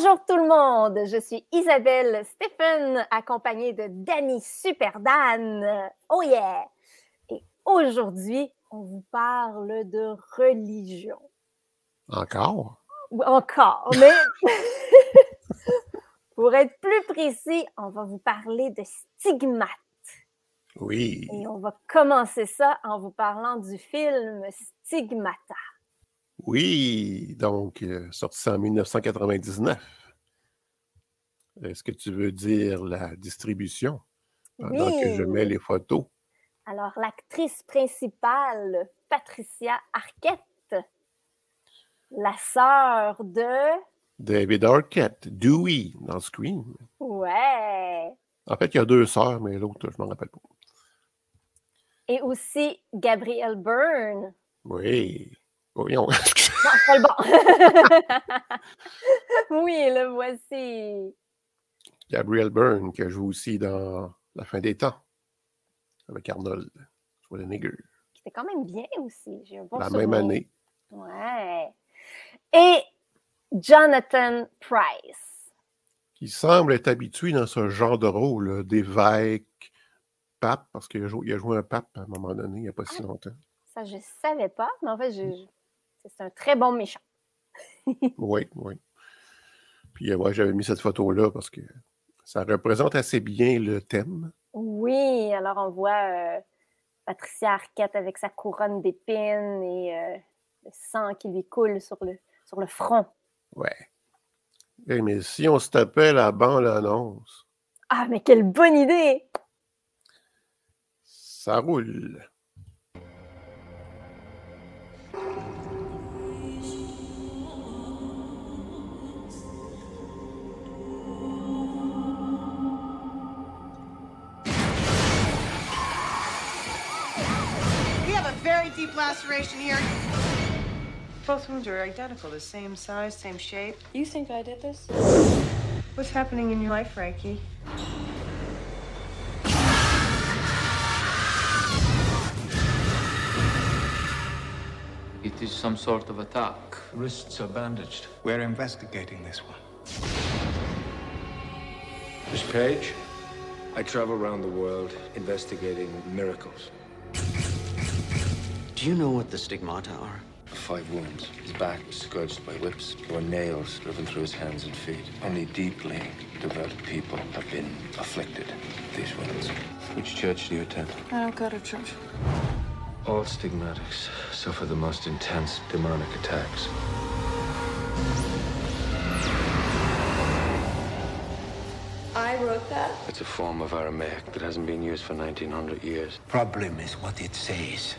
Bonjour tout le monde, je suis Isabelle Stephen, accompagnée de Danny Superdan. Oh yeah! Et aujourd'hui, on vous parle de religion. Encore? Encore, mais pour être plus précis, on va vous parler de stigmates. Oui. Et on va commencer ça en vous parlant du film Stigmata. Oui, donc euh, sorti en 1999. Est-ce que tu veux dire la distribution pendant que je mets les photos? Alors, l'actrice principale, Patricia Arquette, la sœur de... David Arquette, Dewey dans Scream. Ouais. En fait, il y a deux sœurs, mais l'autre, je m'en rappelle pas. Et aussi Gabriel Byrne. Oui. Voyons. Non, c'est pas le bon. oui, le voici. Gabriel Byrne, qui joue aussi dans La fin des temps, avec Arnold Schwarzenegger, C'était quand même bien aussi. J'ai un bon la souvenir. même année. Ouais. Et Jonathan Price. qui semble être habitué dans ce genre de rôle là, d'évêque, pape, parce qu'il a, jou- il a joué un pape à un moment donné, il n'y a pas si longtemps. Ça, je savais pas, mais en fait, je- je- c'est un très bon méchant. Oui, oui. Puis euh, ouais, j'avais mis cette photo-là parce que ça représente assez bien le thème. Oui, alors on voit euh, Patricia Arquette avec sa couronne d'épines et euh, le sang qui lui coule sur le, sur le front. Ouais. Eh, mais si on se tapait la bande-annonce, Ah, mais quelle bonne idée! ça roule. Very deep laceration here. Both wounds are identical, the same size, same shape. You think I did this? What's happening in your life, Reiki? It is some sort of attack. Wrists are bandaged. We're investigating this one. Miss Page? I travel around the world investigating miracles. Do you know what the stigmata are? Five wounds. His back was scourged by whips. There were nails driven through his hands and feet. Only deeply devoted people have been afflicted with these wounds. Which church do you attend? I don't go to church. All stigmatics suffer the most intense demonic attacks. I wrote that. It's a form of Aramaic that hasn't been used for 1900 years. Problem is what it says.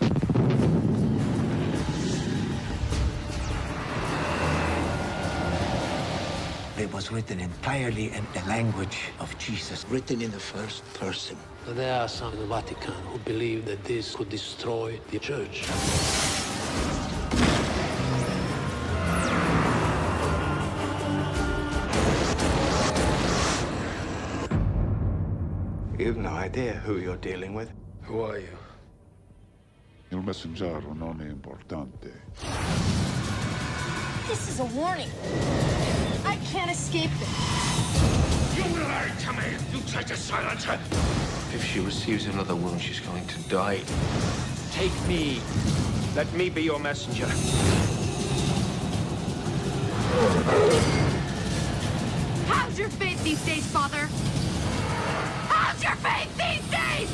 It was written entirely in the language of Jesus, written in the first person. There are some in the Vatican who believe that this could destroy the church. Idea who you're dealing with. Who are you? Il messaggero non è importante. This is a warning. I can't escape this. You will lie to me! You try to silence her! If she receives another wound, she's going to die. Take me. Let me be your messenger. How's your faith these days, Father? Your faith these days?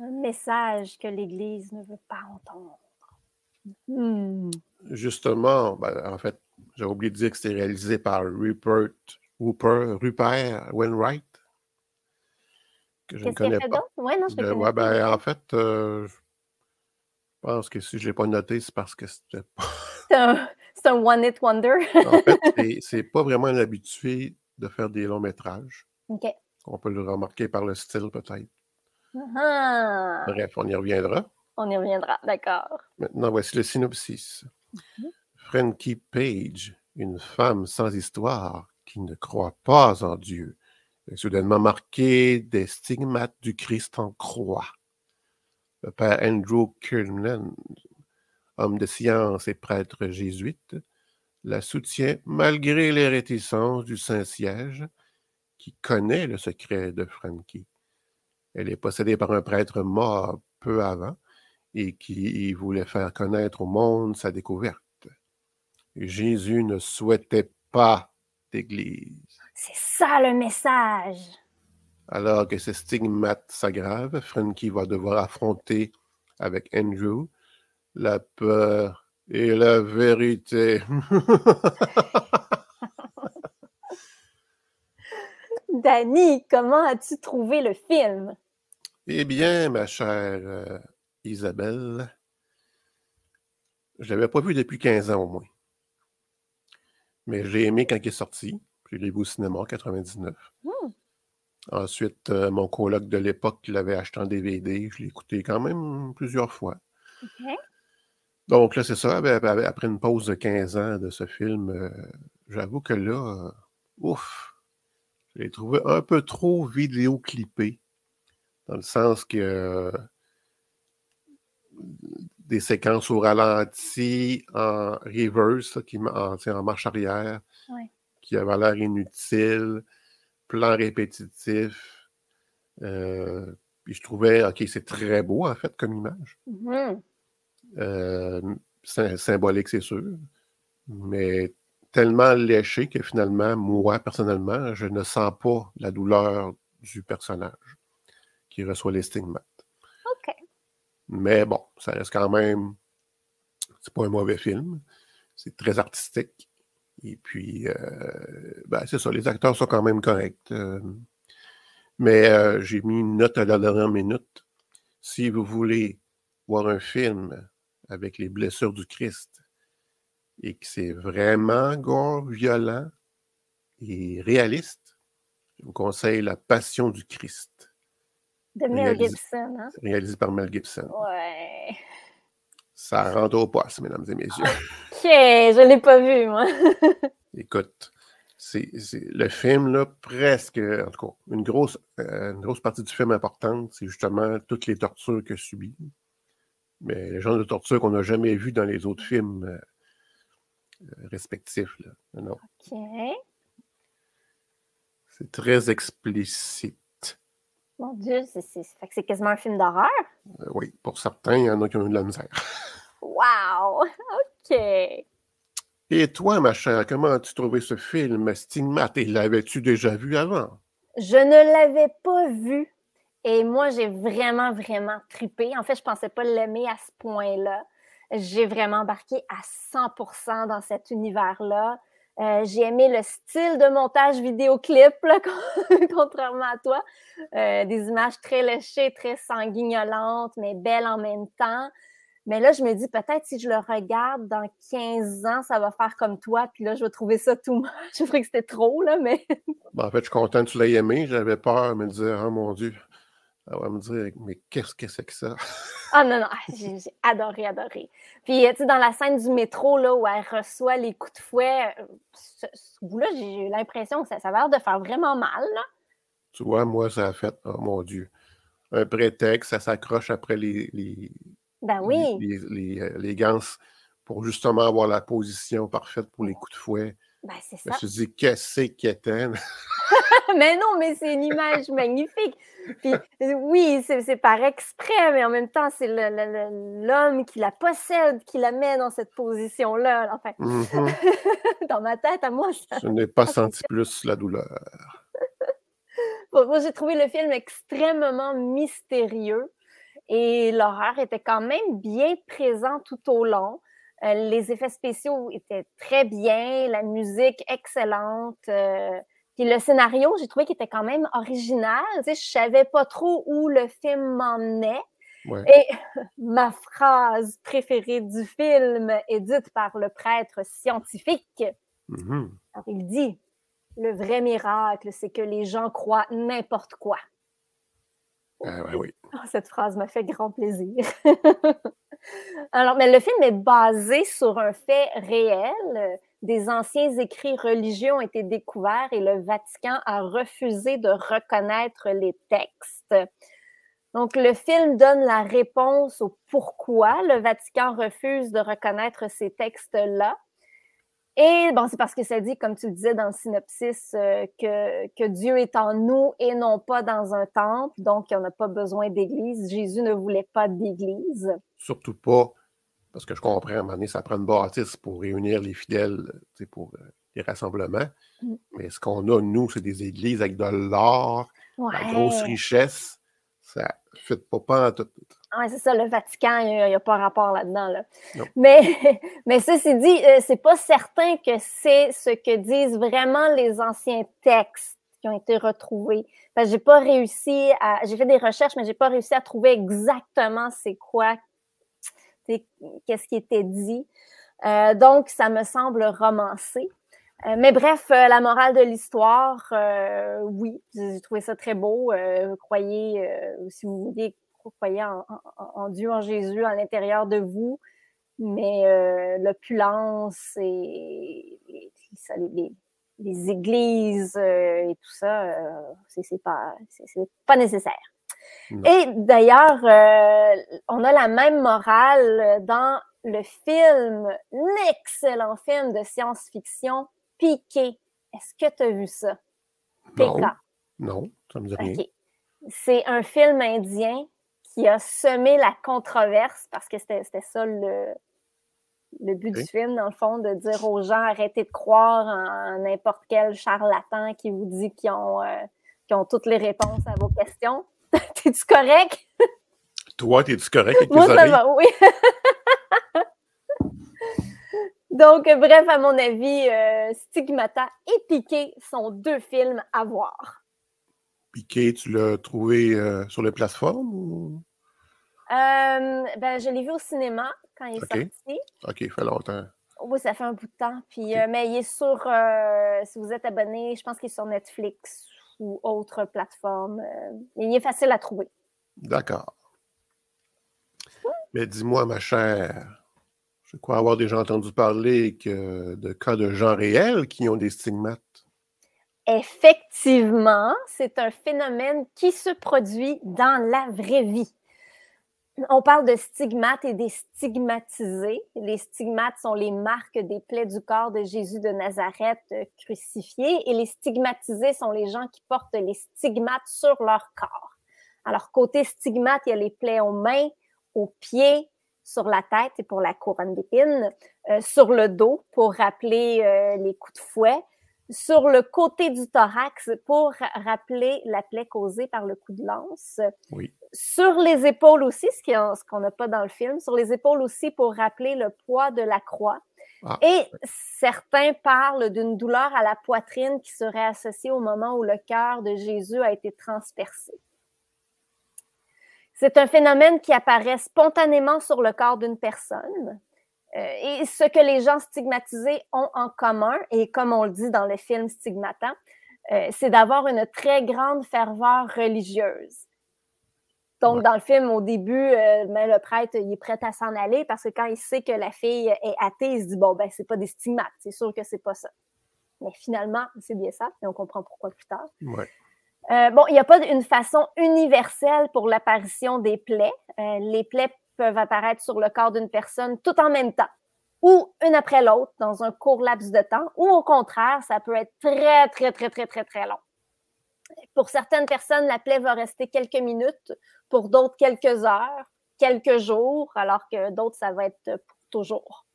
Un message que l'Église ne veut pas entendre. Hmm. Justement, ben, en fait, j'ai oublié de dire que c'était réalisé par Rupert, Rupert, Rupert Wainwright, que je ne Qu'est-ce qu'il a connais fait pas. d'autre? Ouais, non, je le connais ouais, pas. ben, en fait, euh, pense que si je ne l'ai pas noté, c'est parce que c'était pas. C'est un, one-hit wonder. En fait, c'est- pas vraiment un habitué de faire des longs métrages. OK. On peut le remarquer par le style, peut-être. Bref, on y reviendra. on y reviendra, d'accord. Maintenant, voici le synopsis. Frankie Page, une femme sans histoire qui ne croit pas en Dieu est soudainement marqué des stigmates du Christ en croix. Père Andrew Kirnan, homme de science et prêtre jésuite, la soutient malgré les réticences du Saint-Siège, qui connaît le secret de Frankie. Elle est possédée par un prêtre mort peu avant et qui voulait faire connaître au monde sa découverte. Jésus ne souhaitait pas d'Église. C'est ça le message. Alors que ce stigmate s'aggrave, Frankie va devoir affronter avec Andrew la peur et la vérité. Danny, comment as-tu trouvé le film? Eh bien, ma chère euh, Isabelle, je ne l'avais pas vu depuis 15 ans au moins. Mais j'ai aimé quand il est sorti. Je l'ai vu au cinéma en 99. Hmm. Ensuite, euh, mon coloc de l'époque l'avait acheté en DVD. Je l'ai écouté quand même plusieurs fois. Donc là, c'est ça. ben, ben, Après une pause de 15 ans de ce film, euh, j'avoue que là, euh, ouf, je l'ai trouvé un peu trop vidéoclippé. Dans le sens que des séquences au ralenti, en reverse, qui, en, marche arrière, Ouais. qui avaient l'air inutiles, plan répétitif. euh, puis je trouvais, OK, c'est très beau en fait comme image. Euh, sy- symbolique, c'est sûr. Mais tellement léché que finalement, moi, personnellement, je ne sens pas la douleur du personnage qui reçoit les stigmates. OK. Mais bon, ça reste quand même. C'est pas un mauvais film. C'est très artistique. Et puis, euh, ben, c'est ça, les acteurs sont quand même corrects. euh, mais euh, j'ai mis une note à la dernière minute. Si vous voulez voir un film avec les blessures du Christ et que c'est vraiment gore, violent et réaliste, je vous conseille La Passion du Christ, De Mel Réalisé- Gibson, hein? réalisé par Mel Gibson. Ouais. Ça rentre au poste, mesdames et messieurs. OK, je l'ai pas vu, moi. Écoute, c'est le film, là, presque, en tout cas, une grosse, euh, une grosse partie du film importante, c'est justement toutes les tortures que subit. Mais le genre de torture qu'on n'a jamais vu dans les autres films euh, euh, respectifs. Là. Non, OK. c'est très explicite. Mon Dieu, c'est quasiment un film d'horreur. Euh, oui, pour certains, il y en a qui ont eu de la misère. Wow! OK. Et toi, ma chère, comment as-tu trouvé ce film, Stigmate? Et l'avais-tu déjà vu avant? Je ne l'avais pas vu et moi, j'ai vraiment, vraiment tripé. En fait, je pensais pas l'aimer à ce point-là. J'ai vraiment embarqué à 100% dans cet univers-là. Euh, j'ai aimé le style de montage vidéoclip, là, contrairement à toi. Euh, des images très léchées, très sanguignolantes, mais belles en même temps. Mais là, je me dis, peut-être si je le regarde dans 15 ans, ça va faire comme toi, puis là, je vais trouver ça tout moche. Je trouvais que c'était trop, là, mais Ben, en fait, je suis content que tu l'aies aimé. J'avais peur de me dire, oh mon Dieu, elle va me dire, mais qu'est-ce que c'est que ça? Ah non, non, ah, j'ai adoré, adoré. Puis, euh, tu sais, dans la scène du métro, là, où elle reçoit les coups de fouet, euh, ce, ce bout-là, j'ai eu l'impression que ça, ça l'air de faire vraiment mal, là. Tu vois, moi, ça a fait, oh mon Dieu, un prétexte, ça s'accroche après les, les, Ben oui. les, les, euh, les ganses pour justement avoir la position parfaite pour les coups de fouet. Ben, c'est Je me suis dit, qu'est-ce qu'elle était? mais non, mais c'est une image magnifique. Puis, euh, oui, c'est par exprès, mais en même temps, c'est l'homme qui la possède, qui la met dans cette position-là. Enfin, Mhm. dans ma tête, à moi, ça. Je n'ai pas senti plus la douleur. Bon, moi, j'ai trouvé le film extrêmement mystérieux et l'horreur était quand même bien présent tout au long. Euh, les effets spéciaux étaient très bien, la musique excellente. euh, puis le scénario, j'ai trouvé qu'il était quand même original. Tu sais, je savais pas trop où le film m'emmenait. Ouais. Et ma phrase préférée du film est dite par le prêtre scientifique. Mhm. Alors, il dit Le vrai miracle, c'est que les gens croient n'importe quoi. Ah. Oh, cette phrase m'a fait grand plaisir. Alors, mais le film est basé sur un fait réel. des anciens écrits religieux ont été découverts et le Vatican a refusé de reconnaître les textes. Donc, le film donne la réponse au pourquoi le Vatican refuse de reconnaître ces textes-là. Et bon, c'est parce que ça dit, comme tu le disais dans le synopsis, euh, que, que Dieu est en nous et non pas dans un temple, donc on n'a pas besoin d'église. Jésus ne voulait pas d'église. Surtout pas, parce que je comprends, à un moment donné, ça prend une bâtisse pour réunir les fidèles, pour euh, les rassemblements. Mm. Mais ce qu'on a, nous, c'est des églises avec de l'or, la grosse richesse. Ça ne fait pas, pas en tout. Oui, c'est ça, le Vatican, il n'y a, pas rapport là-dedans. Là. Mais, mais ceci dit, euh, c'est pas certain que c'est ce que disent vraiment les anciens textes qui ont été retrouvés. Parce que j'ai pas réussi à. J'ai fait des recherches, mais j'ai pas réussi à trouver exactement c'est quoi, qu'est-ce qui était dit. Euh, donc, ça me semble romancé. Euh, mais bref, la morale de l'histoire, oui, j'ai trouvé ça très beau. croyez, si vous voulez croyez en, Dieu, en Jésus à l'intérieur de vous, mais euh, l'opulence et les, églises euh, et tout ça, euh, c'est pas, pas nécessaire. Et d'ailleurs, on a la même morale dans le film, l'excellent film de science-fiction Piqué. Est-ce que tu as vu ça? Non, non, ça me dit rien. C'est un film indien qui a semé la controverse parce que c'était ça le, le but du film, dans le fond, de dire aux gens arrêtez de croire en n'importe quel charlatan qui vous dit qu'ils ont, euh, ont toutes les réponses à vos questions. T'es-tu correct? Toi, t'es-tu correct avec Moi, ça va, oui. Donc, bref, à mon avis, euh, Stigmata et Piqué sont deux films à voir. Piqué, tu l'as trouvé euh, sur les plateformes ou? Euh, ben, je l'ai vu au cinéma quand il est sorti. OK, ça fait longtemps. Oui, ça fait un bout de temps. Puis, euh, mais il est sur, euh, si vous êtes abonné, je pense qu'il est sur Netflix ou autre plateforme. il est facile à trouver. D'accord. Mais dis-moi, ma chère, je crois avoir déjà entendu parler que de cas de gens réels qui ont des stigmates. Effectivement, c'est un phénomène qui se produit dans la vraie vie on parle de stigmates et des stigmatisés. Les stigmates sont les marques des plaies du corps de Jésus de Nazareth euh, crucifié et les stigmatisés sont les gens qui portent les stigmates sur leur corps. Alors, côté stigmates, il y a les plaies aux mains, aux pieds, sur la tête et pour la couronne d'épines, euh, sur le dos pour rappeler euh, les coups de fouet, sur le côté du thorax pour rappeler la plaie causée par le coup de lance. Oui. Sur les épaules aussi, ce qu'on n'a pas dans le film, sur les épaules aussi pour rappeler le poids de la croix. Ah. Et certains parlent d'une douleur à la poitrine qui serait associée au moment où le cœur de Jésus a été transpercé. C'est un phénomène qui apparaît spontanément sur le corps d'une personne. Euh, et ce que les gens stigmatisés ont en commun, et comme on le dit dans le film Stigmata, euh, c'est d'avoir une très grande ferveur religieuse. Donc, dans le film, au début, euh, ben, le prêtre, il est prêt à s'en aller parce que quand il sait que la fille est athée, il se dit, bon, ben, c'est pas des stigmates, c'est sûr que c'est pas ça. Mais finalement, c'est bien ça, et on comprend pourquoi plus tard. bon, il n'y a pas une façon universelle pour l'apparition des plaies. les plaies peuvent apparaître sur le corps d'une personne tout en même temps, ou une après l'autre dans un court laps de temps, ou au contraire, ça peut être très, très, très, très, très, très long. Pour certaines personnes, la plaie va rester quelques minutes, pour d'autres quelques heures, quelques jours, alors que d'autres, ça va être pour toujours.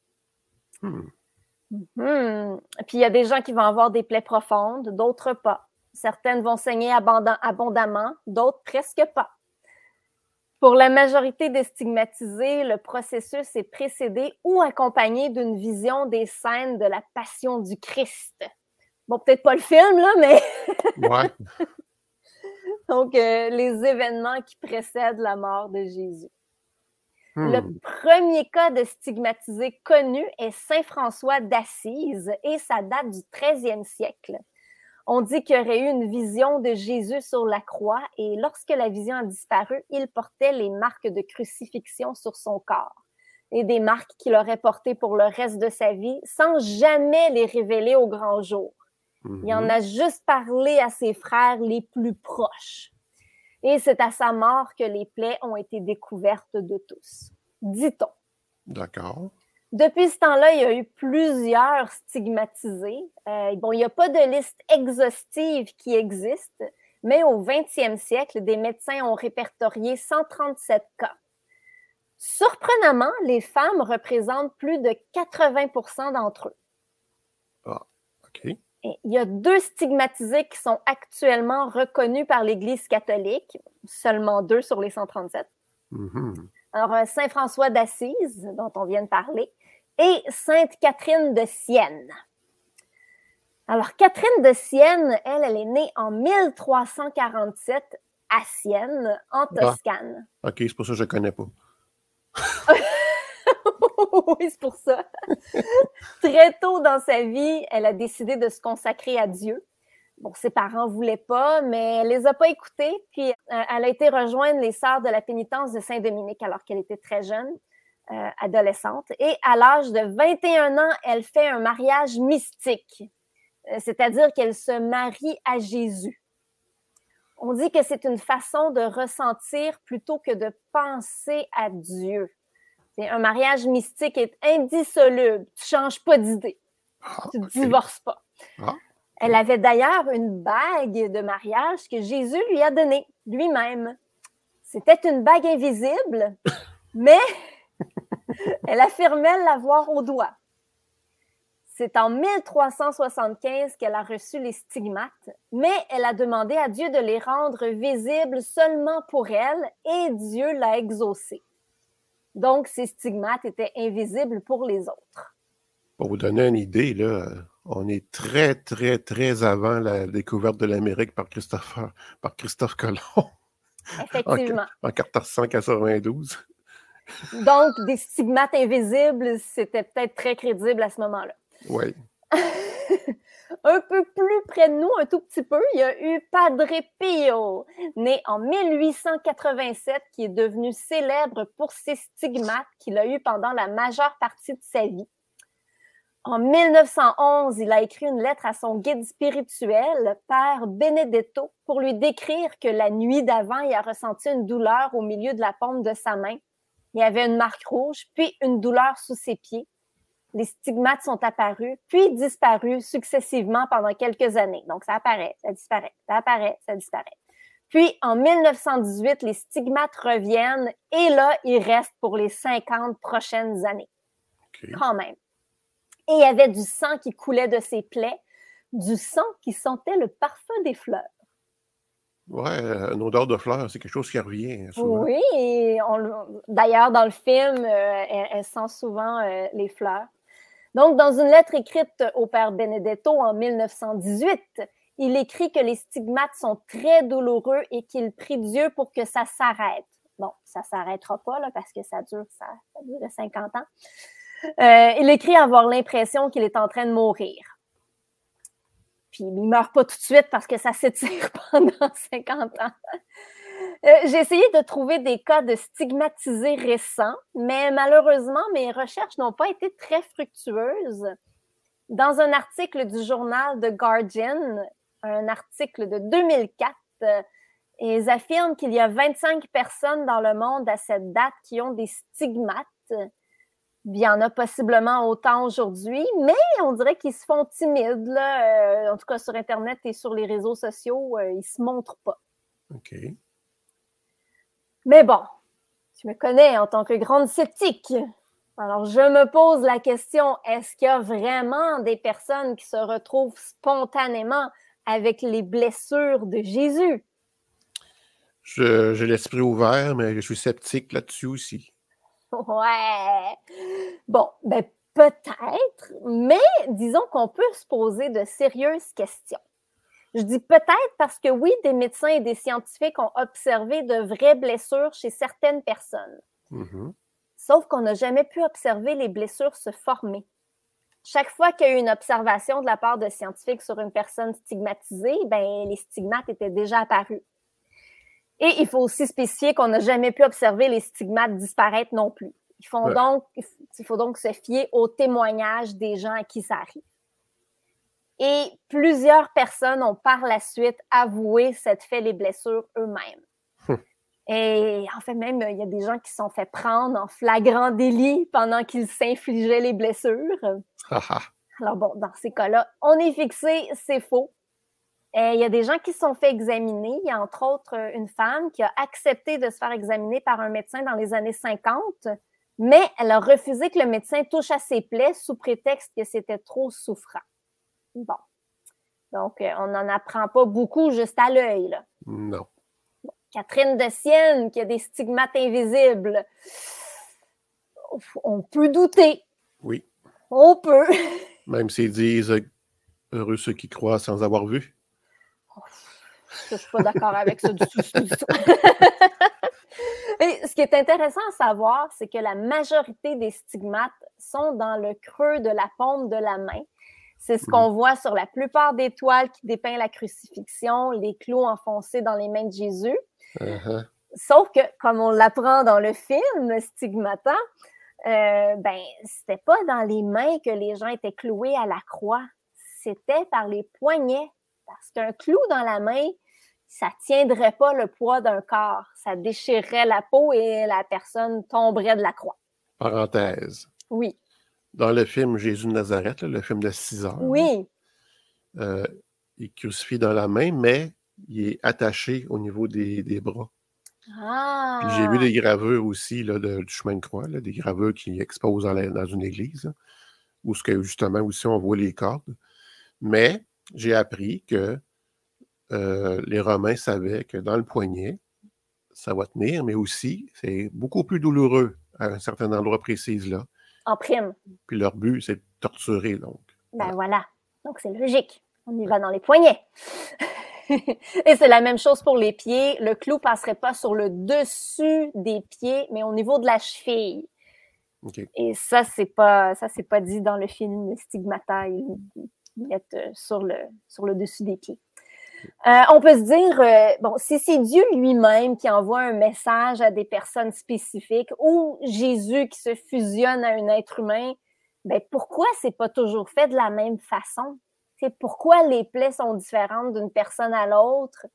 Hmm. Hmm. Puis il y a des gens qui vont avoir des plaies profondes, d'autres pas. Certaines vont saigner abondamment, d'autres presque pas. Pour la majorité des stigmatisés, le processus est précédé ou accompagné d'une vision des scènes de la passion du Christ. Bon, peut-être pas le film, là, mais. ouais. Donc, euh, les événements qui précèdent la mort de Jésus. Hmm. Le premier cas de stigmatisé connu est Saint François d'Assise et ça date du 13e siècle. On dit qu'il y aurait eu une vision de Jésus sur la croix et lorsque la vision a disparu, il portait les marques de crucifixion sur son corps. et des marques qu'il aurait portées pour le reste de sa vie sans jamais les révéler au grand jour. Il en Mhm. a juste parlé à ses frères les plus proches. Et c'est à sa mort que les plaies ont été découvertes de tous, dit-on. D'accord. Depuis ce temps-là, il y a eu plusieurs stigmatisés. Euh, bon, il n'y a pas de liste exhaustive qui existe, mais au 20e siècle, des médecins ont répertorié 137 cas. Surprenamment, les femmes représentent plus de 80% d'entre eux. Ah, OK. Et il y a deux stigmatisés qui sont actuellement reconnus par l'Église catholique, seulement deux sur les 137. Mhm. Alors, euh, Saint François d'Assise, dont on vient de parler, et Sainte Catherine de Sienne. Alors, Catherine de Sienne, elle, elle est née en 1347 à Sienne, en Toscane. OK, c'est pour ça que je ne connais pas. oui, c'est pour ça. Très tôt dans sa vie, elle a décidé de se consacrer à Dieu. Bon, ses parents ne voulaient pas, mais elle les a pas écoutés. Puis, euh, elle a été rejoindre les Sœurs de la pénitence de Saint-Dominique alors qu'elle était très jeune, euh, adolescente. Et à l'âge de 21 ans, elle fait un mariage mystique, Euh, c'est-à-dire qu'elle se marie à Jésus. On dit que c'est une façon de ressentir plutôt que de penser à Dieu. C'est un mariage mystique est indissoluble. Tu changes pas d'idée. tu ne divorces pas. Ah. Elle avait d'ailleurs une bague de mariage que Jésus lui a donnée lui-même. C'était une bague invisible, mais elle affirmait l'avoir au doigt. C'est en 1375 qu'elle a reçu les stigmates, mais elle a demandé à Dieu de les rendre visibles seulement pour elle et Dieu l'a exaucé. Donc, ces stigmates étaient invisibles pour les autres. Pour vous donner une idée, là, on est très, très, très avant la découverte de l'Amérique par Christopher, par Christophe Colomb. Effectivement. En, en 1492. Donc, des stigmates invisibles, c'était peut-être très crédible à ce moment-là. Oui. un peu plus près de nous, un tout petit peu, il y a eu Padre Pio, né en 1887, qui est devenu célèbre pour ses stigmates qu'il a eu pendant la majeure partie de sa vie. En 1911, il a écrit une lettre à son guide spirituel, Père Benedetto, pour lui décrire que la nuit d'avant, il a ressenti une douleur au milieu de la paume de sa main. Il y avait une marque rouge, puis une douleur sous ses pieds les stigmates sont apparus, puis disparus successivement pendant quelques années. Donc, ça apparaît, ça disparaît, ça apparaît, ça disparaît. Puis, en 1918, les stigmates reviennent et là, ils restent pour les 50 prochaines années. Okay. Quand même. Et il y avait du sang qui coulait de ses plaies, du sang qui sentait le parfum des fleurs. Ouais, une odeur de fleurs, c'est quelque chose qui revient souvent. Oui, d'ailleurs, dans le film, euh, elle, sent souvent euh, les fleurs. Donc, dans une lettre écrite au père Benedetto en 1918, il écrit que les stigmates sont très douloureux et qu'il prie Dieu pour que ça s'arrête. Bon, ça ne s'arrêtera pas parce que ça dure, ça, dure 50 ans. Euh, il écrit avoir l'impression qu'il est en train de mourir. Puis il ne meurt pas tout de suite parce que ça s'étire pendant 50 ans. Euh, j'ai essayé de trouver des cas de stigmatisés récents, mais malheureusement, mes recherches n'ont pas été très fructueuses. Dans un article du journal The Guardian, un article de 2004, euh, ils affirment qu'il y a 25 personnes dans le monde à cette date qui ont des stigmates. Il y en a possiblement autant aujourd'hui, mais on dirait qu'ils se font timides. Là. Euh, en tout cas, sur Internet et sur les réseaux sociaux, euh, ils ne se montrent pas. OK. Mais bon, tu me connais en tant que grande sceptique. Alors, je me pose la question, est-ce qu'il y a vraiment des personnes qui se retrouvent spontanément avec les blessures de Jésus? J'ai l'esprit ouvert, mais je suis sceptique là-dessus aussi. Ouais. Bon, ben peut-être, mais disons qu'on peut se poser de sérieuses questions. Je dis peut-être parce que oui, des médecins et des scientifiques ont observé de vraies blessures chez certaines personnes. Mm-hmm. Sauf qu'on n'a jamais pu observer les blessures se former. Chaque fois qu'il y a eu une observation de la part de scientifiques sur une personne stigmatisée, ben, les stigmates étaient déjà apparus. Et il faut aussi spécifier qu'on n'a jamais pu observer les stigmates disparaître non plus. Il faut, Ouais. donc, il faut donc se fier aux témoignages des gens à qui ça arrive. Et plusieurs personnes ont par la suite avoué s'être fait les blessures eux-mêmes. Hum. Et en fait, même, il y a des gens qui se sont fait prendre en flagrant délit pendant qu'ils s'infligeaient les blessures. Ah, ah. Alors bon, dans ces cas-là, on est fixé, c'est faux. Et il y a des gens qui se sont fait examiner. Il y a entre autres euh, une femme qui a accepté de se faire examiner par un médecin dans les années 50, mais elle a refusé que le médecin touche à ses plaies sous prétexte que c'était trop souffrant. Bon. Donc, euh, on n'en apprend pas beaucoup juste à l'œil. là. Non. Catherine de Sienne, qui a des stigmates invisibles. On peut douter. Oui. On peut. Même s'ils disent euh, heureux ceux qui croient sans avoir vu. Je ne suis pas d'accord avec ça du tout. Et ce qui est intéressant à savoir, c'est que la majorité des stigmates sont dans le creux de la paume de la main. C'est ce qu'on voit sur la plupart des toiles qui dépeignent la crucifixion, les clous enfoncés dans les mains de Jésus. Uh-huh. Sauf que, comme on l'apprend dans le film Stigmata, euh, ben, c'était pas dans les mains que les gens étaient cloués à la croix. C'était par les poignets. Parce qu'un clou dans la main, ça tiendrait pas le poids d'un corps. Ça déchirerait la peau et la personne tomberait de la croix. Parenthèse. Oui. Dans le film Jésus de Nazareth, là, le film de 6 heures, Oui. euh, il est crucifié dans la main, mais il est attaché au niveau des, des bras. Ah. Puis j'ai vu des gravures aussi là, de- du chemin de croix, là, des gravures qui exposent dans, la- dans une église, là, où ce que, justement aussi on voit les cordes. Mais j'ai appris que euh, les Romains savaient que dans le poignet, ça va tenir, mais aussi c'est beaucoup plus douloureux à un certain endroit précis là. En prime. Puis leur but, c'est de torturer, donc. Ben voilà. Donc, c'est logique. On y va dans les poignets. Et c'est la même chose pour les pieds. Le clou passerait pas sur le dessus des pieds, mais au niveau de la cheville. OK. Et ça, c'est pas, ça, c'est pas dit dans le film Stigmata. Ils mettent euh, sur le, sur le dessus des pieds. Euh, on peut se dire, euh, bon, si c'est Dieu lui-même qui envoie un message à des personnes spécifiques ou Jésus qui se fusionne à un être humain, ben pourquoi c'est pas toujours fait de la même façon? C'est pourquoi les plaies sont différentes d'une personne à l'autre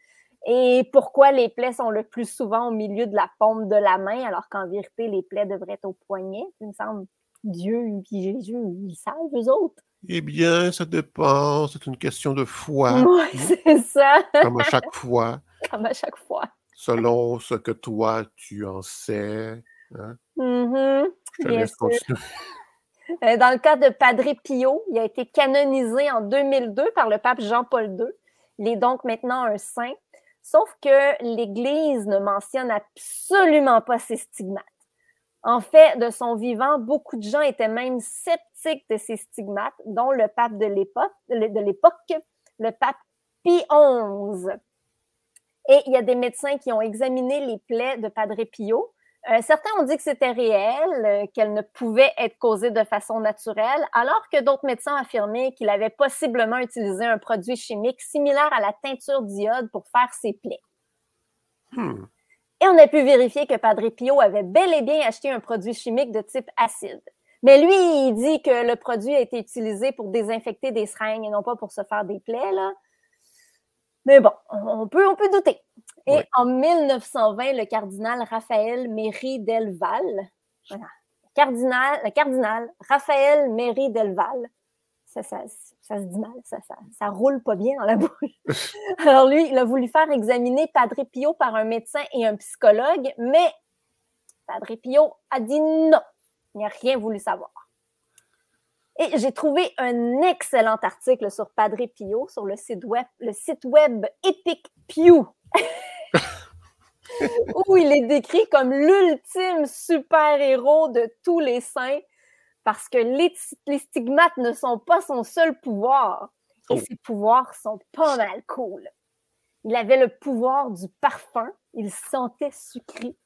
et pourquoi les plaies sont le plus souvent au milieu de la paume de la main alors qu'en vérité, les plaies devraient être au poignet. Il me semble Dieu et Jésus, ils savent, eux autres. Eh bien, ça dépend. C'est une question de foi. Oui, c'est ça. Comme à chaque fois, Comme à chaque fois. selon ce que toi, tu en sais. hein. Mhm, Je te bien laisse sûr. continuer. Euh, Dans le cas de Padre Pio, il a été canonisé en 2002 par le pape Jean-Paul II. Il est donc maintenant un saint, sauf que l'Église ne mentionne absolument pas ses stigmates. En fait, de son vivant, beaucoup de gens étaient même sceptiques de ces stigmates, dont le pape de l'époque, le pape Pie XI. Et il y a des médecins qui ont examiné les plaies de Padre Pio. Euh, certains ont dit que c'était réel, euh, qu'elle ne pouvait être causée de façon naturelle, alors que d'autres médecins affirmaient qu'il avait possiblement utilisé un produit chimique similaire à la teinture d'iode pour faire ses plaies. Hmm. Et on a pu vérifier que Padre Pio avait bel et bien acheté un produit chimique de type acide. Mais lui, il dit que le produit a été utilisé pour désinfecter des seringues et non pas pour se faire des plaies. Là. Mais bon, on peut, on peut douter. Et en 1920, le cardinal Raphaël Méry del Val, voilà, le cardinal, le cardinal Raphaël Méry del Val, ça, ça, ça se dit mal, ça, ça, ça roule pas bien dans la bouche. Alors lui, il a voulu faire examiner Padre Pio par un médecin et un psychologue, mais Padre Pio a dit non, il n'a rien voulu savoir. Et j'ai trouvé un excellent article sur Padre Pio sur le site web, le site web Epic Pew, où il est décrit comme l'ultime super-héros de tous les saints, parce que les, les stigmates ne sont pas son seul pouvoir, et Oh. ses pouvoirs sont pas mal cool. Il avait le pouvoir du parfum, il sentait sucré.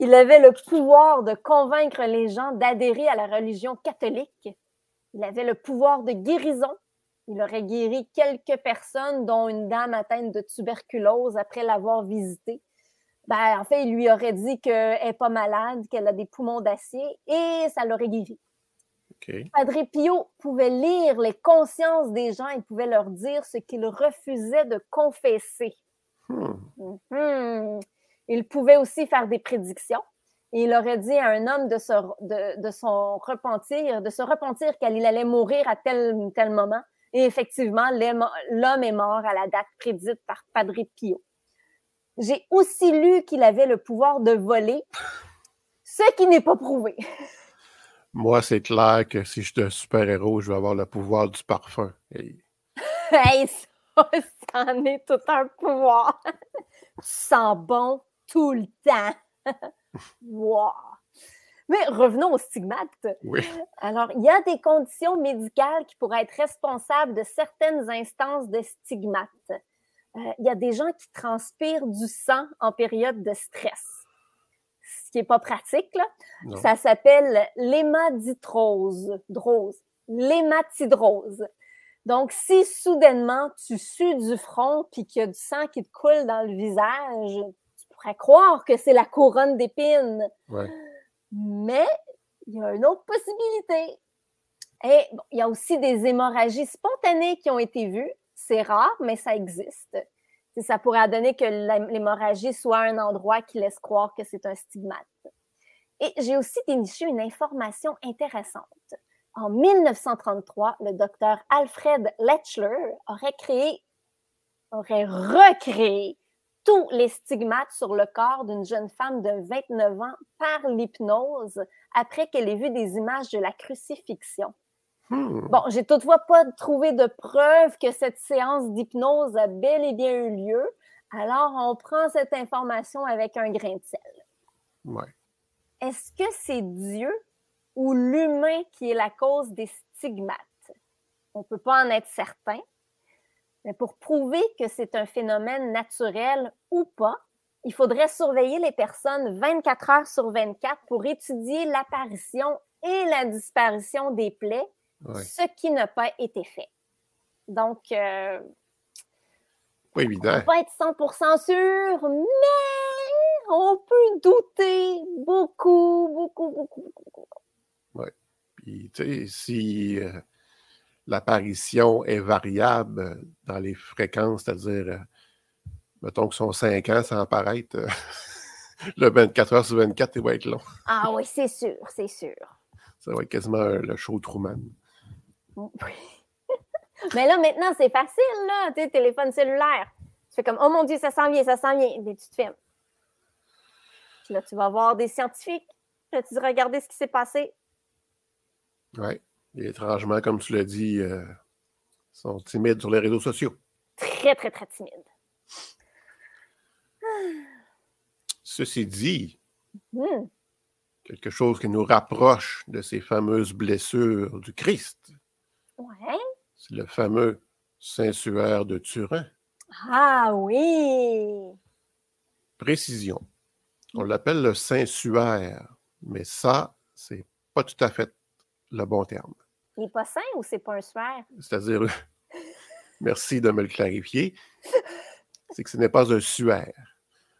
Il avait le pouvoir de convaincre les gens d'adhérer à la religion catholique. Il avait le pouvoir de guérison. Il aurait guéri quelques personnes, dont une dame atteinte de tuberculose après l'avoir visitée. Ben, en fait, il lui aurait dit qu'elle n'est pas malade, qu'elle a des poumons d'acier et ça l'aurait guéri. Padre Pio pouvait lire les consciences des gens, il pouvait leur dire ce qu'ils refusaient de confesser. Hmm. Mhm. Il pouvait aussi faire des prédictions. Et il aurait dit à un homme de, se, de, de son repentir, de se repentir qu'il allait mourir à tel tel moment. Et effectivement, l'homme est mort à la date prédite par Padre Pio. J'ai aussi lu qu'il avait le pouvoir de voler, ce qui n'est pas prouvé. Moi, c'est clair que si je suis un super-héros, je vais avoir le pouvoir du parfum. Hey. hey, ça, ça en est tout un pouvoir. tu sens bon tout le temps. wow. Mais revenons au stigmate. Oui. Alors, il y a des conditions médicales qui pourraient être responsables de certaines instances de stigmate. Euh, il y a des gens qui transpirent du sang en période de stress. Qui n'est pas pratique, là. Ça s'appelle l'hémaditrose, drose, l'hématidrose. Donc, si soudainement tu sues du front puis qu'il y a du sang qui te coule dans le visage, tu pourrais croire que c'est la couronne d'épines. Ouais. Mais il y a une autre possibilité. Et bon, il y a aussi des hémorragies spontanées qui ont été vues. C'est rare, mais ça existe. Ça pourrait donner que l'hémorragie soit un endroit qui laisse croire que c'est un stigmate. Et j'ai aussi déniché une information intéressante. En 1933, le docteur Alfred Lechler aurait créé, aurait recréé tous les stigmates sur le corps d'une jeune femme de 29 ans par l'hypnose après qu'elle ait vu des images de la crucifixion. Hmm. Bon, j'ai toutefois pas trouvé de preuve que cette séance d'hypnose a bel et bien eu lieu. Alors, on prend cette information avec un grain de sel. Ouais. Est-ce que c'est Dieu ou l'humain qui est la cause des stigmates? On ne peut pas en être certain. Mais pour prouver que c'est un phénomène naturel ou pas, il faudrait surveiller les personnes 24 heures sur 24 pour étudier l'apparition et la disparition des plaies, Ouais. ce qui n'a pas été fait. Donc, euh, Pas évident. on peut pas être 100% sûr, mais on peut douter beaucoup, beaucoup, beaucoup, beaucoup. Ouais. Puis, tu sais, si euh, l'apparition est variable dans les fréquences, c'est-à-dire, euh, mettons que son 5 ans sans apparaître, euh, le 24 heures sur 24, il va être long. Ah oui, c'est sûr, c'est sûr. Ça va être quasiment le show Truman. Oui. Mais là, maintenant, c'est facile, là. Tu sais, téléphone cellulaire. Tu fais comme, oh mon Dieu, ça s'en vient, ça s'en vient. Puis tu te filmes. Puis là, tu vas voir des scientifiques. Là, tu dis, regardez ce qui s'est passé. Oui. Et étrangement, comme tu l'as dit, euh, ils sont timides sur les réseaux sociaux. Très, très, très timide. Ceci dit, Hmm. quelque chose qui nous rapproche de ces fameuses blessures du Christ, Ouais. c'est le fameux Saint-Suaire de Turin. Ah oui. Précision. On l'appelle le Saint-Suaire, mais ça, c'est pas tout à fait le bon terme. Il n'est pas sain ou c'est pas un suaire? C'est-à-dire, merci de me le clarifier, c'est que ce n'est pas un suaire.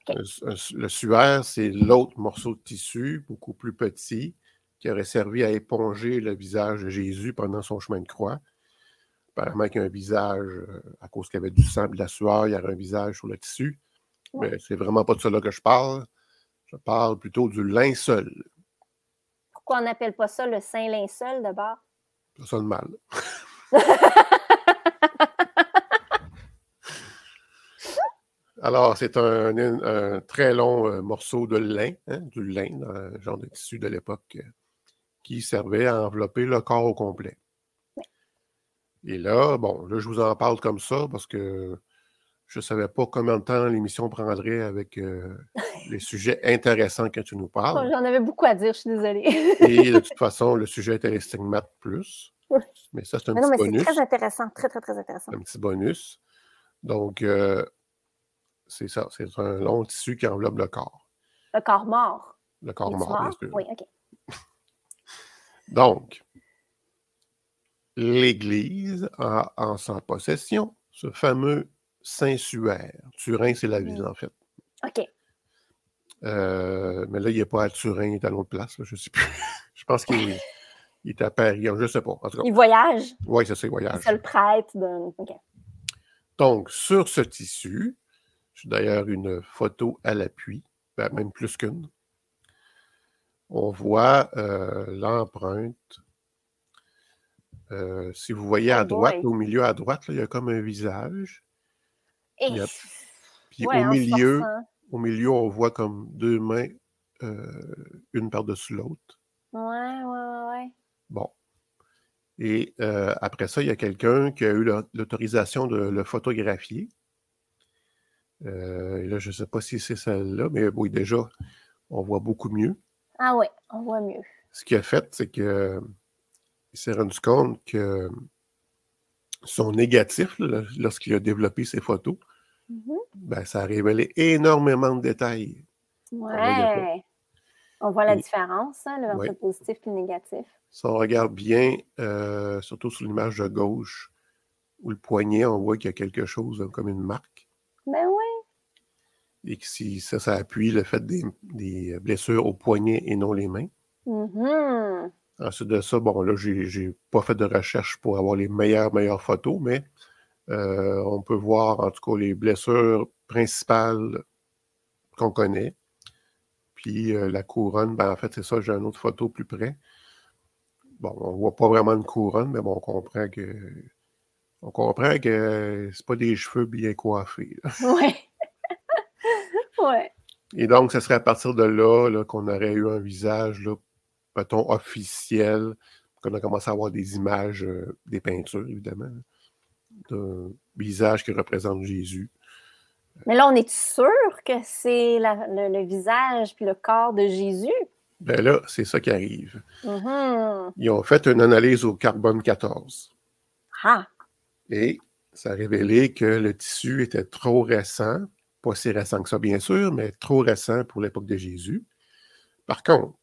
Un- un- le suaire, c'est l'autre morceau de tissu, beaucoup plus petit, qui aurait servi à éponger le visage de Jésus pendant son chemin de croix. Apparemment qu'il y a un visage, euh, à cause qu'il y avait du sang et de la sueur, il y aurait un visage sur le tissu. Mais c'est vraiment pas de cela que je parle. Je parle plutôt du linceul. Pourquoi on n'appelle pas ça le saint linceul de bord? Ça sonne mal. Alors, c'est un, un- un très long euh, morceau de lin, hein, du lin, dans le genre de tissu de l'époque, euh, qui servait à envelopper le corps au complet. Et là, bon, là, je vous en parle comme ça parce que je ne savais pas combien de temps l'émission prendrait avec euh, les sujets intéressants que tu nous parles. J'en avais beaucoup à dire, je suis désolée. Et de toute façon, le sujet était les stigmates plus. Mais ça, c'est un Mais non, petit mais c'est bonus. très intéressant, très, très, très intéressant. un petit bonus. Donc, euh, c'est ça, c'est un long tissu qui enveloppe le corps. Le corps mort. Le corps mort, bien sûr. Oui, OK. Donc, l'Église a en sa possession ce fameux Saint-Suaire. Turin, c'est la ville, en fait. OK. Euh, mais là, il n'est pas à Turin, il est à l'autre place. là, je ne sais plus. je pense qu'il est, à Paris. Je ne sais pas. En tout cas. Il voyage? Oui, c'est ça, il C'est voyage. ça le prêtre. De... OK. Donc, sur ce tissu, j'ai d'ailleurs une photo à l'appui, ben, même plus qu'une. On voit euh, l'empreinte. Euh, si vous voyez à Oh droite, au milieu à droite, là, il y a comme un visage. Et... A- Puis Ouais, au milieu, au milieu, on voit comme deux mains, euh, une par-dessus l'autre. Ouais, ouais, ouais. Bon. Et après ça, il y a quelqu'un qui a eu la- l'autorisation de le photographier. Et là, je ne sais pas si c'est celle-là, mais oui, déjà, on voit beaucoup mieux. Ah ouais, on voit mieux. Ce qu'il a fait, c'est que il s'est rendu compte que son négatif, lorsqu'il a développé ses photos, Mhm. ben, ça a révélé énormément de détails. Ouais. On voit la Et- différence, hein, le Ouais. positif et le négatif. Si on regarde bien, euh, surtout sur l'image de gauche, où le poignet, on voit qu'il y a quelque chose hein, comme une marque. Ben oui. Et que si ça, ça appuie le fait des, des blessures au poignet et non les mains. Mhm. Ensuite de ça, bon, là, j'ai pas fait de recherche pour avoir les meilleures, meilleures photos, mais euh, on peut voir en tout cas les blessures principales qu'on connaît. Puis euh, la couronne, ben en fait, c'est ça, j'ai une autre photo plus près. Bon, on voit pas vraiment une couronne, mais bon, on comprend que. On comprend que c'est pas des cheveux bien coiffés. là. Ouais. Et donc, ce serait à partir de là, là, qu'on aurait eu un visage, là, mettons, officiel, qu'on a commencé à avoir des images, euh, des peintures, évidemment, d'un visage qui représente Jésus. Mais là, on est sûr que c'est le, le visage puis le corps de Jésus? Ben là, c'est ça qui arrive. Mhm. Ils ont fait une analyse au carbone 14 Ah! et ça a révélé que le tissu était trop récent, pas si récent que ça, bien sûr, mais trop récent pour l'époque de Jésus. Par contre,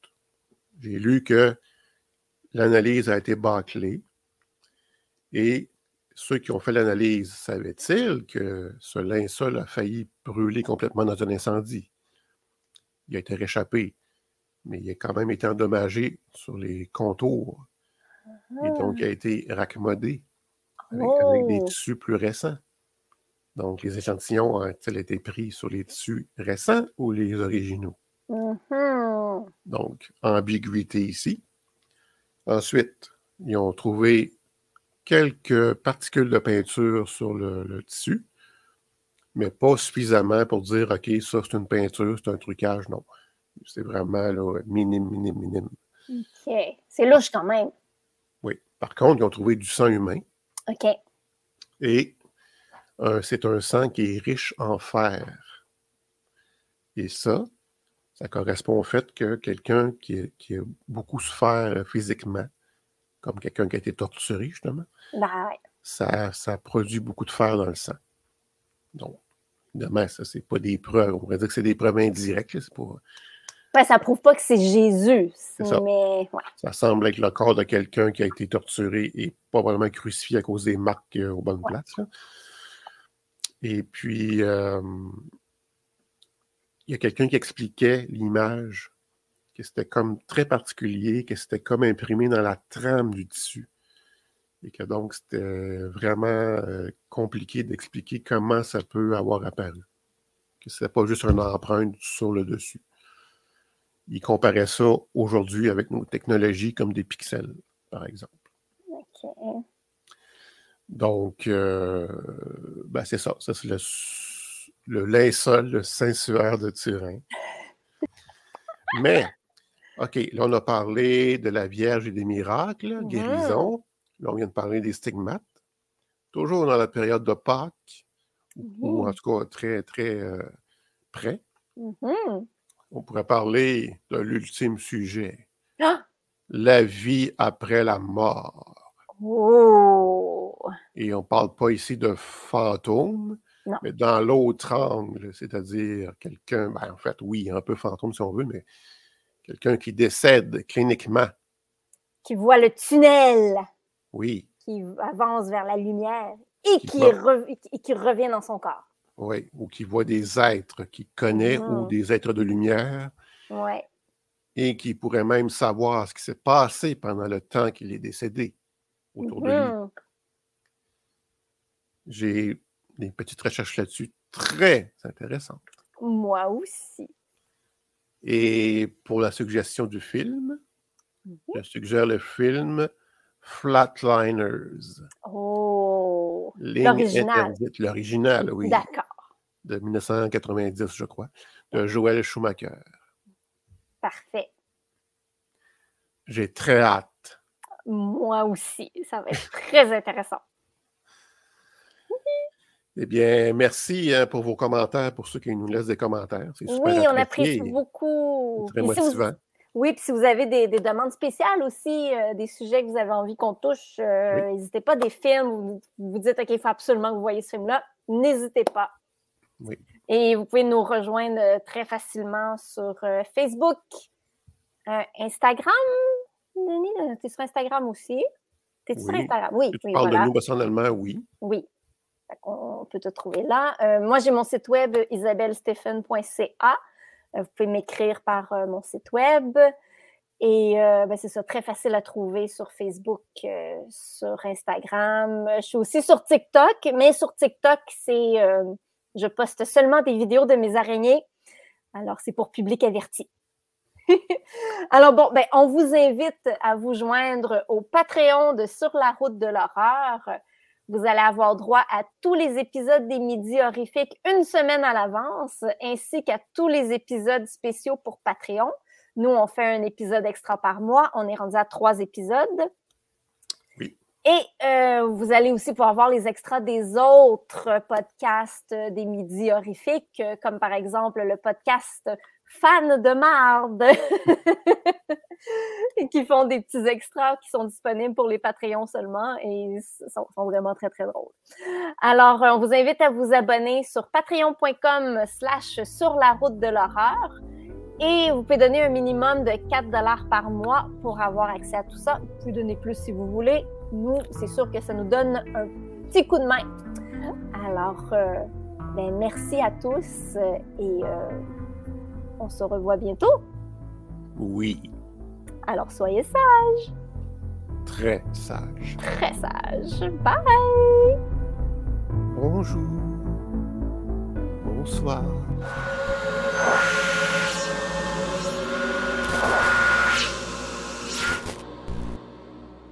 j'ai lu que l'analyse a été bâclée et ceux qui ont fait l'analyse savaient-ils que ce linceul a failli brûler complètement dans un incendie? Il a été réchappé, mais il a quand même été endommagé sur les contours et donc il a été raccommodé avec, avec des Oh. tissus plus récents. Donc, les échantillons ont-ils été pris sur les tissus récents ou les originaux? Mhm. Donc, ambiguïté ici. Ensuite, ils ont trouvé quelques particules de peinture sur le, le tissu, mais pas suffisamment pour dire, OK, ça c'est une peinture, c'est un trucage. Non. C'est vraiment là, minime, minime, minime. OK. C'est louche quand même. Oui. Par contre, ils ont trouvé du sang humain OK. et c'est un sang qui est riche en fer. Et ça, ça correspond au fait que quelqu'un qui, a- qui a beaucoup souffert euh, physiquement, comme quelqu'un qui a été torturé, justement, ouais. ça, ça produit beaucoup de fer dans le sang. Donc, évidemment, ça, c'est pas des preuves. On pourrait dire que c'est des preuves indirectes. là, Ouais, ça prouve pas que c'est Jésus. Ça. Mais ouais. ça semble être le corps de quelqu'un qui a été torturé et probablement crucifié à cause des marques euh, aux bonnes places. là. Et puis, il y a quelqu'un qui expliquait l'image, que c'était comme très particulier, que c'était comme imprimé dans la trame du tissu. Et que donc, c'était vraiment compliqué d'expliquer comment ça peut avoir apparu. Que ce pas juste une empreinte sur le dessus. Il comparait ça aujourd'hui avec nos technologies comme des pixels, par exemple. Donc, euh, ben c'est ça. Ça, c'est le, le linceul, le Saint-Suaire de Turin. Mais, OK, là, on a parlé de la Vierge et des miracles, guérison. Là, on vient de parler des stigmates. Toujours dans la période de Pâques, ou Mhm. en tout cas très, très euh, près. Mhm. On pourrait parler de l'ultime sujet, Ah! la vie après la mort. Oh! Et on ne parle pas ici de fantôme, Non. mais dans l'autre angle, c'est-à-dire quelqu'un, ben, en fait, oui, un peu fantôme si on veut, mais quelqu'un qui décède cliniquement. Qui voit le tunnel, Oui, qui avance vers la lumière et Qui qui, va- re- et qui revient dans son corps. Oui, ou qui voit des êtres qu'il connaît ou Mhm. des êtres de lumière Ouais. et qui pourrait même savoir ce qui s'est passé pendant le temps qu'il est décédé autour de lui. J'ai des petites recherches là-dessus très intéressantes. Moi aussi. Et pour la suggestion du film, Mhm. je suggère le film Flatliners. Oh, l'original. l'original, oui, D'accord, de 1990, je crois, de Joel Schumacher. parfait. J'ai très hâte. Moi aussi, ça va être très intéressant. Eh bien, merci hein, pour vos commentaires, pour ceux qui nous laissent des commentaires. C'est super Oui, on apprécie beaucoup. Très Puis si vous- motivant. Oui, puis si vous avez des, des demandes spéciales aussi, euh, des sujets que vous avez envie qu'on touche, euh, n'hésitez pas, des films, vous vous dites, OK, il faut absolument que vous voyez ce film-là, n'hésitez pas. Oui. Et vous pouvez nous rejoindre euh, très facilement sur euh, Facebook, euh, Instagram. Denis, tu es sur Instagram aussi? T'es-tu sur Oui. Instagram? Oui, Si tu oui, parles voilà. de nous personnellement, oui. Oui. On peut te trouver là. Euh, moi, j'ai mon site web isabellestephen.ca. Euh, vous pouvez m'écrire par euh, mon site web. Et ben, c'est ça, très facile à trouver sur Facebook, sur Instagram. Je suis aussi sur TikTok, mais sur TikTok, c'est je poste seulement des vidéos de mes araignées. Alors, c'est pour public averti. Alors bon, ben, on vous invite à vous joindre au Patreon de Sur la route de l'horreur. Vous allez avoir droit à tous les épisodes des Midis horrifiques une semaine à l'avance, ainsi qu'à tous les épisodes spéciaux pour Patreon. Nous, on fait un épisode extra par mois. On est rendu à trois épisodes. Oui. Et euh, vous allez aussi pouvoir voir les extras des autres podcasts des Midis horrifiques, comme par exemple le podcast Fan de marde, qui font des petits extras qui sont disponibles pour les Patreons seulement et sont, sont vraiment très, très drôles. Alors, euh, on vous invite à vous abonner sur patreon.com slash sur la route de l'horreur et vous pouvez donner un minimum de 4 dollars par mois pour avoir accès à tout ça. Vous pouvez donner plus si vous voulez. Nous, c'est sûr que ça nous donne un petit coup de main. Alors, euh, ben, merci à tous euh, et on se revoit bientôt. Oui, Alors, soyez sages, très sage. très sages. Bye! Bonjour. Bonsoir.